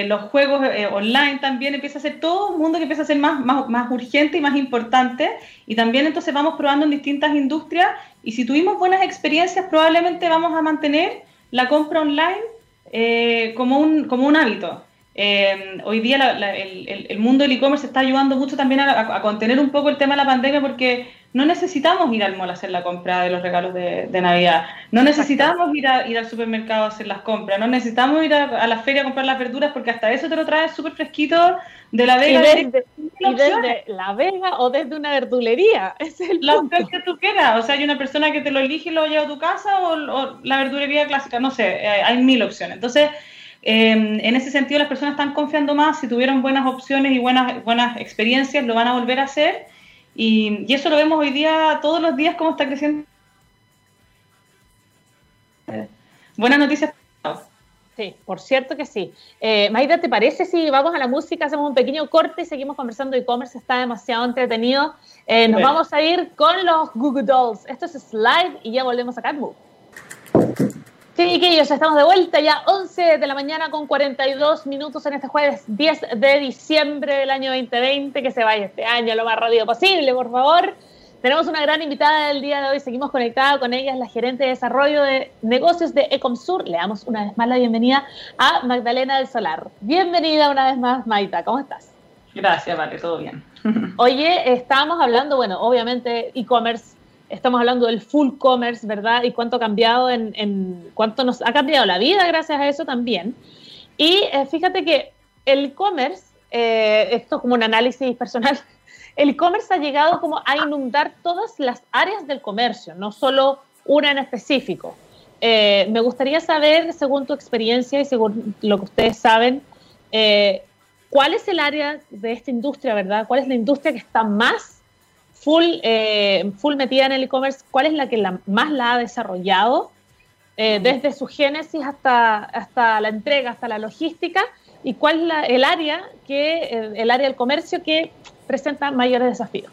Speaker 2: los juegos online también, empieza a ser todo un mundo que empieza a ser más, más, urgente y más importante. Y también entonces vamos probando en distintas industrias y si tuvimos buenas experiencias probablemente vamos a mantener la compra online como, un, como un hábito. hoy día el, mundo del e-commerce está ayudando mucho también a, contener un poco el tema de la pandemia porque no necesitamos ir al mall a hacer la compra de los regalos de, Navidad, no necesitamos ir, a, ir al supermercado a hacer las compras, no necesitamos ir a, la feria a comprar las verduras porque hasta eso te lo traes súper fresquito de la Vega.
Speaker 1: Y desde, la Vega o desde una verdulería, es el
Speaker 2: La opción que tú quieras, o sea, hay una persona que te lo elige y lo lleva a tu casa o, la verdulería clásica, no sé, eh, hay mil opciones. Entonces, em, en ese sentido las personas están confiando más, si tuvieron buenas opciones y buenas, buenas experiencias, lo van a volver a hacer y, eso lo vemos hoy día, todos los días, cómo está creciendo. Buenas noticias.
Speaker 1: Sí, por cierto que sí. Eh, Maida, ¿te parece si vamos a la música, hacemos un pequeño corte y seguimos conversando e-commerce? Está demasiado entretenido. Eh, nos vamos a ir con los Google Dolls. Esto es Slide y ya volvemos a Catmove. Sí, que ellos estamos de vuelta ya 11 de la mañana con 42 minutos en este jueves 10 de diciembre del año 2020. Que se vaya este año lo más rápido posible, por favor. Tenemos una gran invitada del día de hoy. Seguimos conectados con ella, es la gerente de desarrollo de negocios de Ecomsur. Le damos una vez más la bienvenida a Magdalena del Solar. Bienvenida una vez más, Maita. ¿Cómo estás?
Speaker 2: Gracias, vale, todo bien.
Speaker 1: Oye, estábamos hablando, bueno, obviamente e-commerce estamos hablando del full commerce, ¿verdad? Y cuánto ha cambiado en, cuánto nos ha cambiado la vida gracias a eso también. Y eh, fíjate que el e-commerce, eh, esto es como un análisis personal, el e-commerce ha llegado como a inundar todas las áreas del comercio, no solo una en específico. Eh, me gustaría saber, según tu experiencia y según lo que ustedes saben, cuál es el área de esta industria, ¿verdad? ¿Cuál es la industria que está más full, eh, full metida en el e-commerce, ¿cuál es la que más la ha desarrollado? Eh, desde su génesis hasta, hasta la entrega, hasta la logística, y cuál es el área que el, área del comercio que presenta mayores desafíos.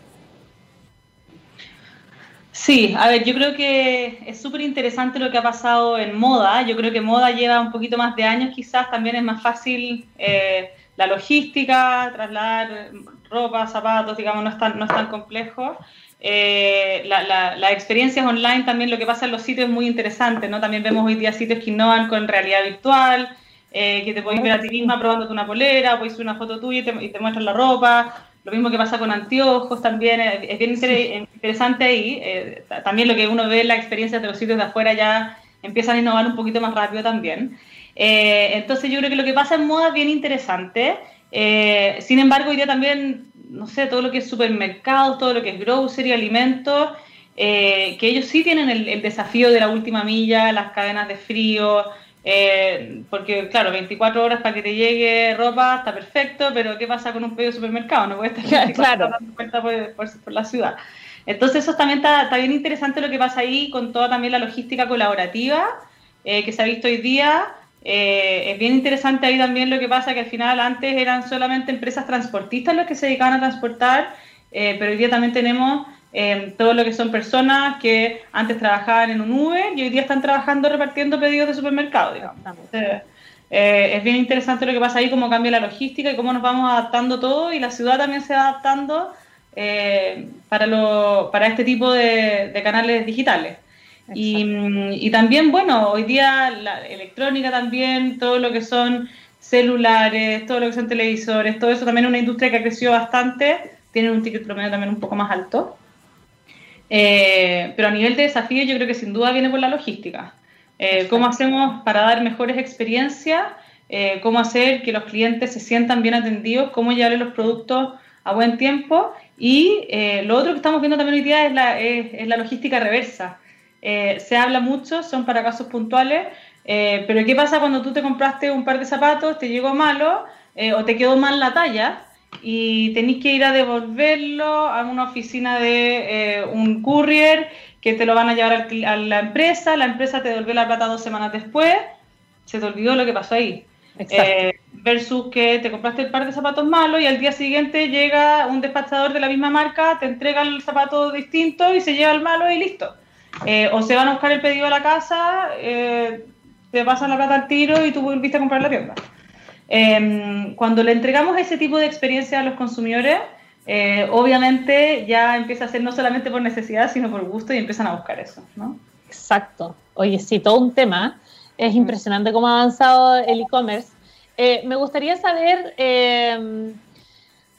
Speaker 2: Sí, a ver, yo creo que es súper interesante lo que ha pasado en moda. Yo creo que moda lleva un poquito más de años, quizás también es más fácil eh, la logística, trasladar ropa, zapatos, digamos, no es tan, no es tan complejo. Eh, las experiencias online también, lo que pasa en los sitios es muy interesante, ¿no? También vemos hoy día sitios que innovan con realidad virtual, eh, que te puedes ver a ti misma probándote una polera, puedes subir una foto tuya y te, muestran la ropa. Lo mismo que pasa con anteojos también, es bien interesante ahí. Eh, también lo que uno ve en las experiencias de los sitios de afuera ya empiezan a innovar un poquito más rápido también. entonces yo creo que lo que pasa en moda es bien interesante. Eh, sin embargo, hoy día también, no sé, todo lo que es supermercados, todo lo que es grocery, alimentos, eh, que ellos sí tienen el, desafío de la última milla, las cadenas de frío, eh, porque claro, 24 horas para que te llegue ropa está perfecto, pero ¿qué pasa con un pedido de supermercado? No puede estar
Speaker 1: claro.
Speaker 2: dando cuenta por, la ciudad. Entonces eso también está, está, bien interesante lo que pasa ahí con toda también la logística colaborativa que se ha visto hoy día. Eh, es bien interesante ahí también lo que pasa, que al final antes eran solamente empresas transportistas los que se dedicaban a transportar, eh, pero hoy día también tenemos eh, todo lo que son personas que antes trabajaban en un Uber y hoy día están trabajando repartiendo pedidos de supermercado, digamos. es bien interesante lo que pasa ahí, cómo cambia la logística y cómo nos vamos adaptando todo y la ciudad también se va adaptando para, lo, para este tipo de canales digitales. Y, también, bueno, hoy día la electrónica también, todo lo que son celulares, todo lo que son televisores, todo eso también es una industria que ha crecido bastante, tiene un ticket promedio también un poco más alto. Eh, pero a nivel de desafío yo creo que sin duda viene por la logística. Eh, ¿Cómo hacemos para dar mejores experiencias? Eh, ¿Cómo hacer que los clientes se sientan bien atendidos? ¿Cómo llevarle los productos a buen tiempo? Y eh, lo otro que estamos viendo también hoy día es la, es, la logística reversa. Eh, se habla mucho, son para casos puntuales, eh, pero ¿qué pasa cuando tú te compraste un par de zapatos, te llegó malo o te quedó mal la talla y tenéis que ir a devolverlo a una oficina de un courier que te lo van a llevar a la empresa, la empresa te devuelve la plata dos semanas después, se te olvidó lo que pasó ahí. Eh, versus que te compraste el par de zapatos malos y al día siguiente llega un despachador de la misma marca, te entrega el zapato distinto y se lleva el malo y listo. Eh, o se van a buscar el pedido a la casa, eh, te pasan la plata al tiro y tú volviste a comprar la tienda. Em, cuando le entregamos ese tipo de experiencia a los consumidores, obviamente ya empieza a ser no solamente por necesidad, sino por gusto y empiezan a buscar eso, ¿no?
Speaker 1: Exacto. Oye, sí, todo un tema. Es impresionante cómo ha avanzado el e-commerce. Eh, me gustaría saber, em,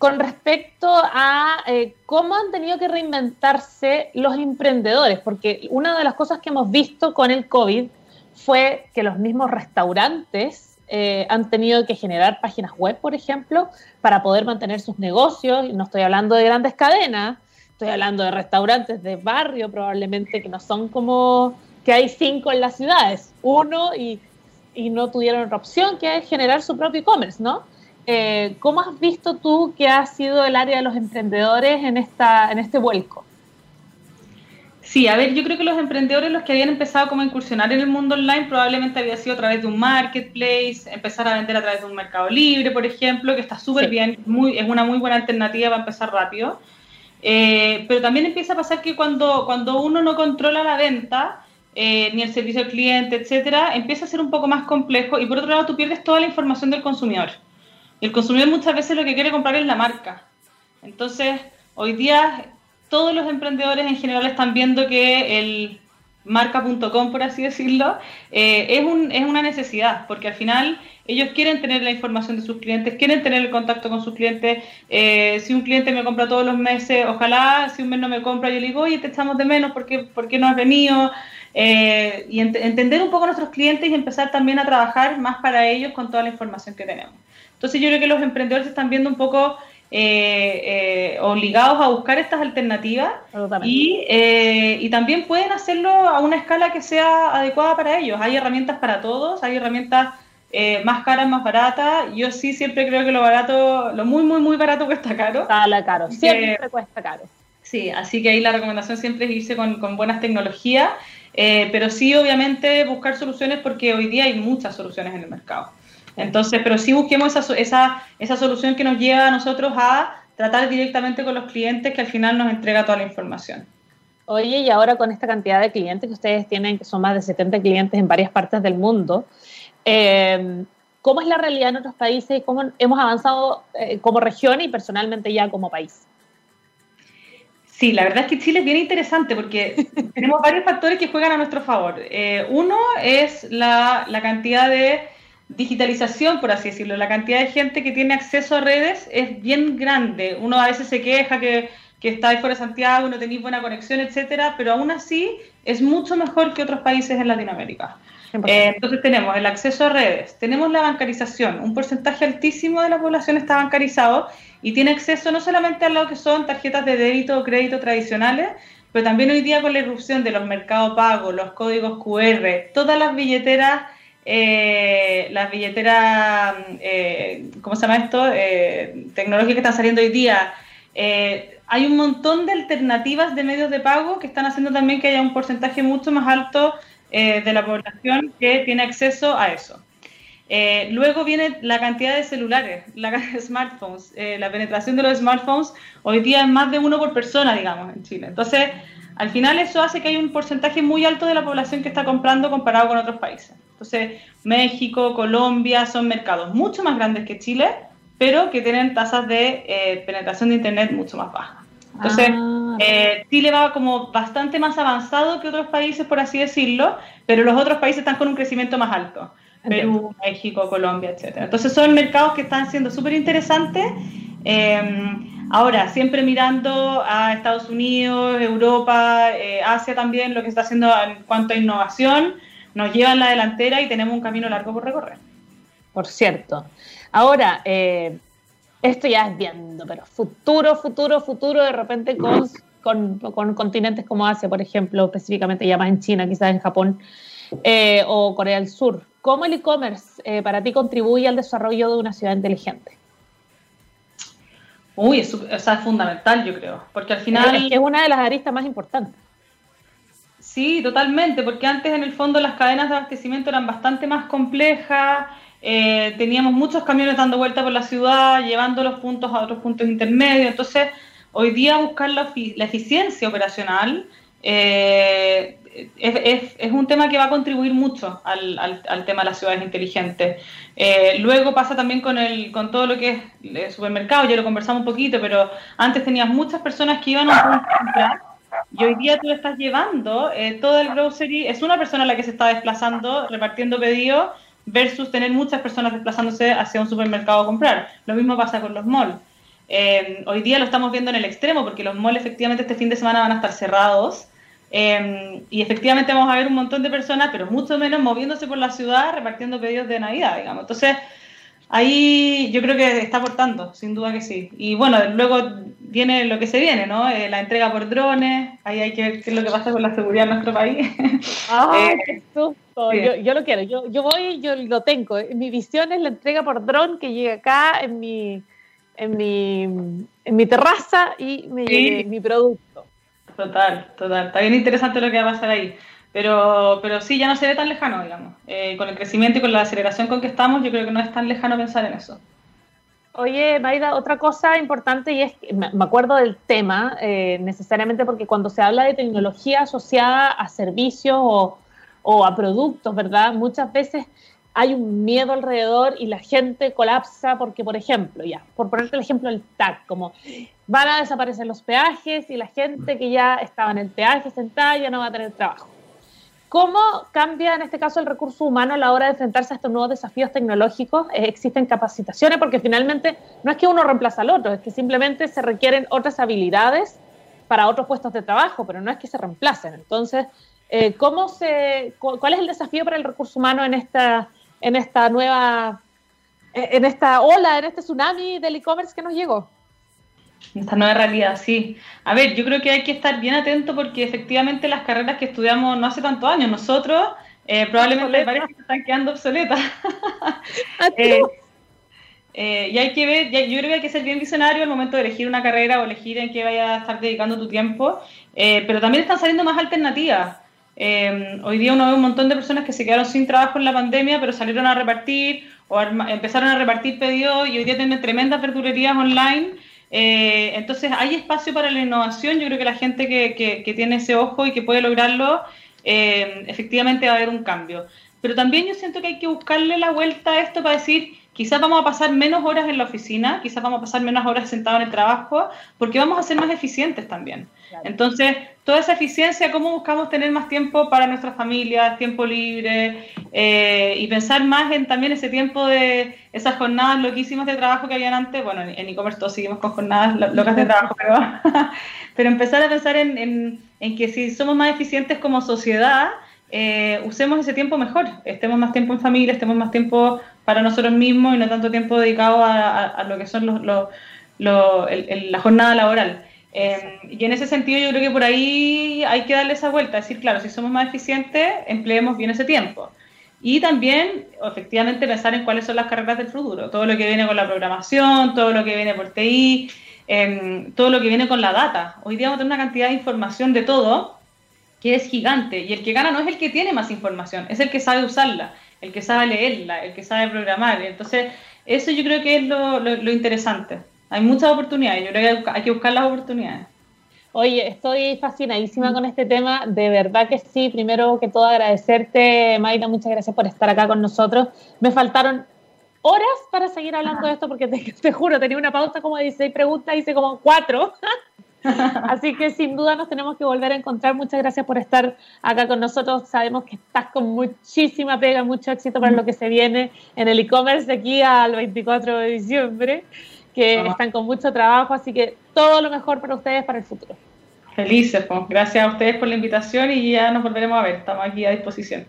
Speaker 1: con respecto a eh, cómo han tenido que reinventarse los emprendedores, porque una de las cosas que hemos visto con el COVID fue que los mismos restaurantes eh, han tenido que generar páginas web, por ejemplo, para poder mantener sus negocios. No estoy hablando de grandes cadenas, estoy hablando de restaurantes de barrio probablemente que no son como que hay cinco en las ciudades, uno y, no tuvieron otra opción que es generar su propio e-commerce, ¿no? Eh, ¿Cómo has visto tú que ha sido el área de los emprendedores en, esta, en este vuelco?
Speaker 2: Sí, a ver, yo creo que los emprendedores, los que habían empezado como a incursionar en el mundo online, probablemente había sido a través de un marketplace, empezar a vender a través de un mercado libre, por ejemplo, que está súper bien, muy, es una muy buena alternativa para empezar rápido. Eh, pero también empieza a pasar que cuando, cuando uno no controla la venta, eh, ni el servicio al cliente, etcétera, empieza a ser un poco más complejo y por otro lado tú pierdes toda la información del consumidor. El consumidor muchas veces lo que quiere comprar es la marca. Entonces, hoy día todos los emprendedores en general están viendo que el marca.com, por así decirlo, eh, es, un, es una necesidad, porque al final ellos quieren tener la información de sus clientes, quieren tener el contacto con sus clientes. Eh, si un cliente me compra todos los meses, ojalá, si un mes no me compra, yo le digo, oye, te echamos de menos, ¿por qué, no has venido? Eh, y entender un poco a nuestros clientes y empezar también a trabajar más para ellos con toda la información que tenemos. Entonces yo creo que los emprendedores están viendo un poco eh, obligados a buscar estas alternativas y, y, también pueden hacerlo a una escala que sea adecuada para ellos. Hay herramientas para todos, hay herramientas eh, más caras, más baratas. Yo sí siempre creo que lo barato, lo muy, muy, muy barato cuesta caro.
Speaker 1: Sale caro, siempre cuesta caro.
Speaker 2: Sí, así que ahí la recomendación siempre es irse con, con buenas tecnologías, eh, pero sí obviamente buscar soluciones porque hoy día hay muchas soluciones en el mercado. Entonces, pero sí busquemos esa, esa, esa solución que nos lleva a nosotros a tratar directamente con los clientes que al final nos entrega toda la información.
Speaker 1: Oye, y ahora con esta cantidad de clientes que ustedes tienen, que son más de 70 clientes en varias partes del mundo, eh, ¿Cómo es la realidad en otros países y cómo hemos avanzado eh, como región y personalmente ya como país?
Speaker 2: Sí, la verdad es que Chile es bien interesante porque tenemos varios factores que juegan a nuestro favor. Eh, uno es la, la, cantidad de digitalización, por así decirlo. La cantidad de gente que tiene acceso a redes es bien grande. Uno a veces se queja que, que está ahí fuera de Santiago, no tenéis buena conexión, etcétera, pero aún así es mucho mejor que otros países en Latinoamérica. Eh, entonces tenemos el acceso a redes, tenemos la bancarización, un porcentaje altísimo de la población está bancarizado y tiene acceso no solamente a lo que son tarjetas de débito o crédito tradicionales, pero también hoy día con la irrupción de los mercados pagos, los códigos QR, todas las billeteras, eh, las billeteras, eh, ¿cómo se llama esto? tecnológicas que están saliendo hoy día. hay un montón de alternativas de medios de pago que están haciendo también que haya un porcentaje mucho más alto eh, de la población que tiene acceso a eso. Eh, luego viene la cantidad de celulares, la cantidad de smartphones. Eh, la penetración de los smartphones hoy día es más de uno por persona, digamos, en Chile. Entonces, al final eso hace que hay un porcentaje muy alto de la población que está comprando comparado con otros países. Entonces, México, Colombia son mercados mucho más grandes que Chile, pero que tienen tasas de penetración de Internet mucho más bajas. Entonces, ah. eh, Chile va como bastante más avanzado que otros países, por así decirlo, pero los otros países están con un crecimiento más alto. Perú, México, Colombia, etcétera. Entonces son mercados que están siendo súper interesantes. Em, ahora, siempre mirando a Estados Unidos, Europa, eh, Asia también, lo que está haciendo en cuanto a innovación, nos lleva en la delantera y tenemos un camino largo por recorrer.
Speaker 1: Por cierto. Ahora, eh, esto ya es viendo, pero futuro, futuro, futuro, de repente con, con, continentes como Asia, por ejemplo, específicamente ya más en China, quizás en Japón eh, o Corea del Sur. ¿Cómo el e-commerce eh, para ti contribuye al desarrollo de una ciudad inteligente?
Speaker 2: Uy, es, es fundamental, yo creo, porque al final...
Speaker 1: Es que es una de las aristas más importantes.
Speaker 2: Sí, totalmente, porque antes en el fondo las cadenas de abastecimiento eran bastante más complejas, eh, teníamos muchos camiones dando vuelta por la ciudad, llevando los puntos a otros puntos intermedios, entonces hoy día buscar la, eficiencia operacional eh, es, un tema que va a contribuir mucho al, tema de las ciudades inteligentes. Eh, luego pasa también con, el, con todo lo que es el supermercado, ya lo conversamos un poquito, pero antes tenías muchas personas que iban a un punto comprar y hoy día tú le estás llevando eh, todo el grocery, es una persona la que se está desplazando, repartiendo pedidos, versus tener muchas personas desplazándose hacia un supermercado a comprar. Lo mismo pasa con los malls. Eh, hoy día lo estamos viendo en el extremo, porque los malls efectivamente este fin de semana van a estar cerrados. Eh, y efectivamente vamos a ver un montón de personas, pero mucho menos moviéndose por la ciudad repartiendo pedidos de Navidad, digamos. Entonces, ahí yo creo que está aportando, sin duda que sí. Y bueno, luego viene lo que se viene, ¿no? Eh, la entrega por drones, ahí hay que ver qué es lo que pasa con la seguridad en nuestro país.
Speaker 1: ¡Ay, qué susto! Yo, lo quiero, yo, yo voy, yo lo tengo. Mi visión es la entrega por dron que llega acá en mi, en mi, en mi terraza y me llegue mi producto.
Speaker 2: Total, total. Está bien interesante lo que va a pasar ahí. Pero, pero sí, ya no se ve tan lejano, digamos. Eh, con el crecimiento y con la aceleración con que estamos, yo creo que no es tan lejano pensar en eso.
Speaker 1: Oye, Maida, otra cosa importante y es que me acuerdo del tema, eh, necesariamente porque cuando se habla de tecnología asociada a servicios o, a productos, ¿verdad? Muchas veces hay un miedo alrededor y la gente colapsa porque, por ejemplo, ya, por ponerte el ejemplo del TAC, como van a desaparecer los peajes y la gente que ya estaba en el peaje sentada ya no va a tener trabajo. ¿Cómo cambia en este caso el recurso humano a la hora de enfrentarse a estos nuevos desafíos tecnológicos? Eh, ¿Existen capacitaciones? Porque finalmente no es que uno reemplaza al otro, es que simplemente se requieren otras habilidades para otros puestos de trabajo, pero no es que se reemplacen. Entonces, eh, ¿cómo se, ¿cuál es el desafío para el recurso humano en esta, en esta nueva, en esta ola, en este tsunami del e-commerce que nos llegó?
Speaker 2: Esta nueva realidad, sí. A ver, yo creo que hay que estar bien atento porque efectivamente las carreras que estudiamos no hace tantos años, nosotros eh, probablemente que están quedando obsoletas. eh, eh, y hay que ver, yo creo que hay que ser bien visionario al momento de elegir una carrera o elegir en qué vaya a estar dedicando tu tiempo, pero también están saliendo más alternativas. hoy día uno ve un montón de personas que se quedaron sin trabajo en la pandemia, pero salieron a repartir o empezaron a repartir pedidos y hoy día tienen tremendas verdulerías online eh, entonces, hay espacio para la innovación. Yo creo que la gente que, tiene ese ojo y que puede lograrlo, eh, efectivamente va a haber un cambio. Pero también yo siento que hay que buscarle la vuelta a esto para decir, quizás vamos a pasar menos horas en la oficina, quizás vamos a pasar menos horas sentados en el trabajo, porque vamos a ser más eficientes también. Entonces, toda esa eficiencia, cómo buscamos tener más tiempo para nuestras familias, tiempo libre, eh, y pensar más en también ese tiempo de esas jornadas loquísimas de trabajo que habían antes. Bueno, en e-commerce todos seguimos con jornadas locas de trabajo, pero, empezar a pensar en, que si somos más eficientes como sociedad, eh, usemos ese tiempo mejor, estemos más tiempo en familia, estemos más tiempo para nosotros mismos y no tanto tiempo dedicado a, lo que son los, la jornada laboral. Em, y en ese sentido yo creo que por ahí hay que darle esa vuelta, decir, claro, si somos más eficientes, empleemos bien ese tiempo. Y también, efectivamente, pensar en cuáles son las carreras del futuro, todo lo que viene con la programación, todo lo que viene por TI, em, todo lo que viene con la data. Hoy día vamos a tener una cantidad de información de todo que es gigante y el que gana no es el que tiene más información, es el que sabe usarla, el que sabe leerla, el que sabe programar. Entonces, eso yo creo que es lo interesante. Hay muchas oportunidades, yo creo que hay que buscar las oportunidades.
Speaker 1: Oye, estoy fascinadísima con este tema, de verdad que sí. Primero que todo agradecerte, Mayra, muchas gracias por estar acá con nosotros. Me faltaron horas para seguir hablando de esto porque te, juro, tenía una pausa como de 16 preguntas, hice como cuatro. Así que sin duda nos tenemos que volver a encontrar. Muchas gracias por estar acá con nosotros. Sabemos que estás con muchísima pega, mucho éxito para lo que se viene en el e-commerce de aquí al 24 de diciembre que están con mucho trabajo, así que todo lo mejor para ustedes para el futuro.
Speaker 2: Felices, pues. gracias a ustedes por la invitación y ya nos volveremos a ver, estamos aquí a disposición.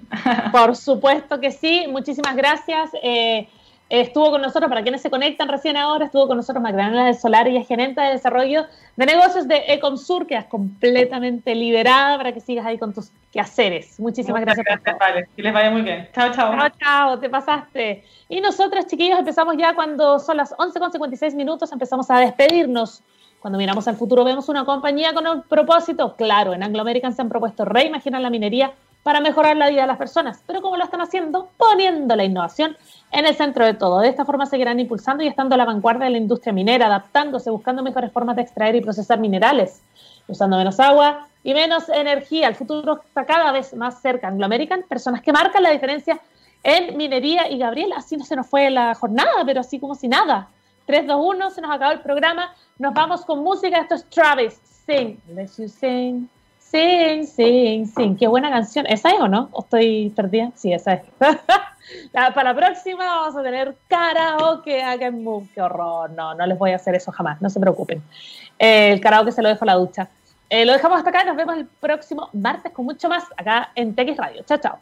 Speaker 1: Por supuesto que sí, muchísimas gracias. Eh, Estuvo con nosotros, para quienes se conectan recién ahora, estuvo con nosotros Magdalena del Solar, y es gerente de desarrollo de negocios de Ecomsur, que es completamente liberada para que sigas ahí con tus quehaceres. Muchísimas gracias.
Speaker 2: Gracias, vale. Que les vaya muy bien. Chao, chao.
Speaker 1: Chao, chao, te pasaste. Y nosotros, chiquillos, empezamos ya cuando son las 11.56 minutos, empezamos a despedirnos. Cuando miramos al futuro, vemos una compañía con un propósito claro. En Anglo American se han propuesto reimaginar la minería para mejorar la vida de las personas. Pero ¿cómo lo están haciendo? Poniendo la innovación en el centro de todo. De esta forma seguirán impulsando y estando a la vanguardia de la industria minera, adaptándose, buscando mejores formas de extraer y procesar minerales, usando menos agua y menos energía. El futuro está cada vez más cerca. Anglo American, personas que marcan la diferencia en minería. Y Gabriela, así no se nos fue la jornada, pero así como si nada. 3, 2, 1, se nos acabó el programa. Nos vamos con música. Esto es Travis. Sing, let you sing. Sing, sing, sing. Qué buena canción. ¿Esa es o no? ¿O estoy perdida? Sí, esa es. Para la próxima vamos a tener karaoke acá en Move. Qué horror. No, no les voy a hacer eso jamás. No se preocupen. el karaoke se lo dejo a la ducha. Eh, lo dejamos hasta acá. Nos vemos el próximo martes con mucho más acá en TX Radio. Chao, chao.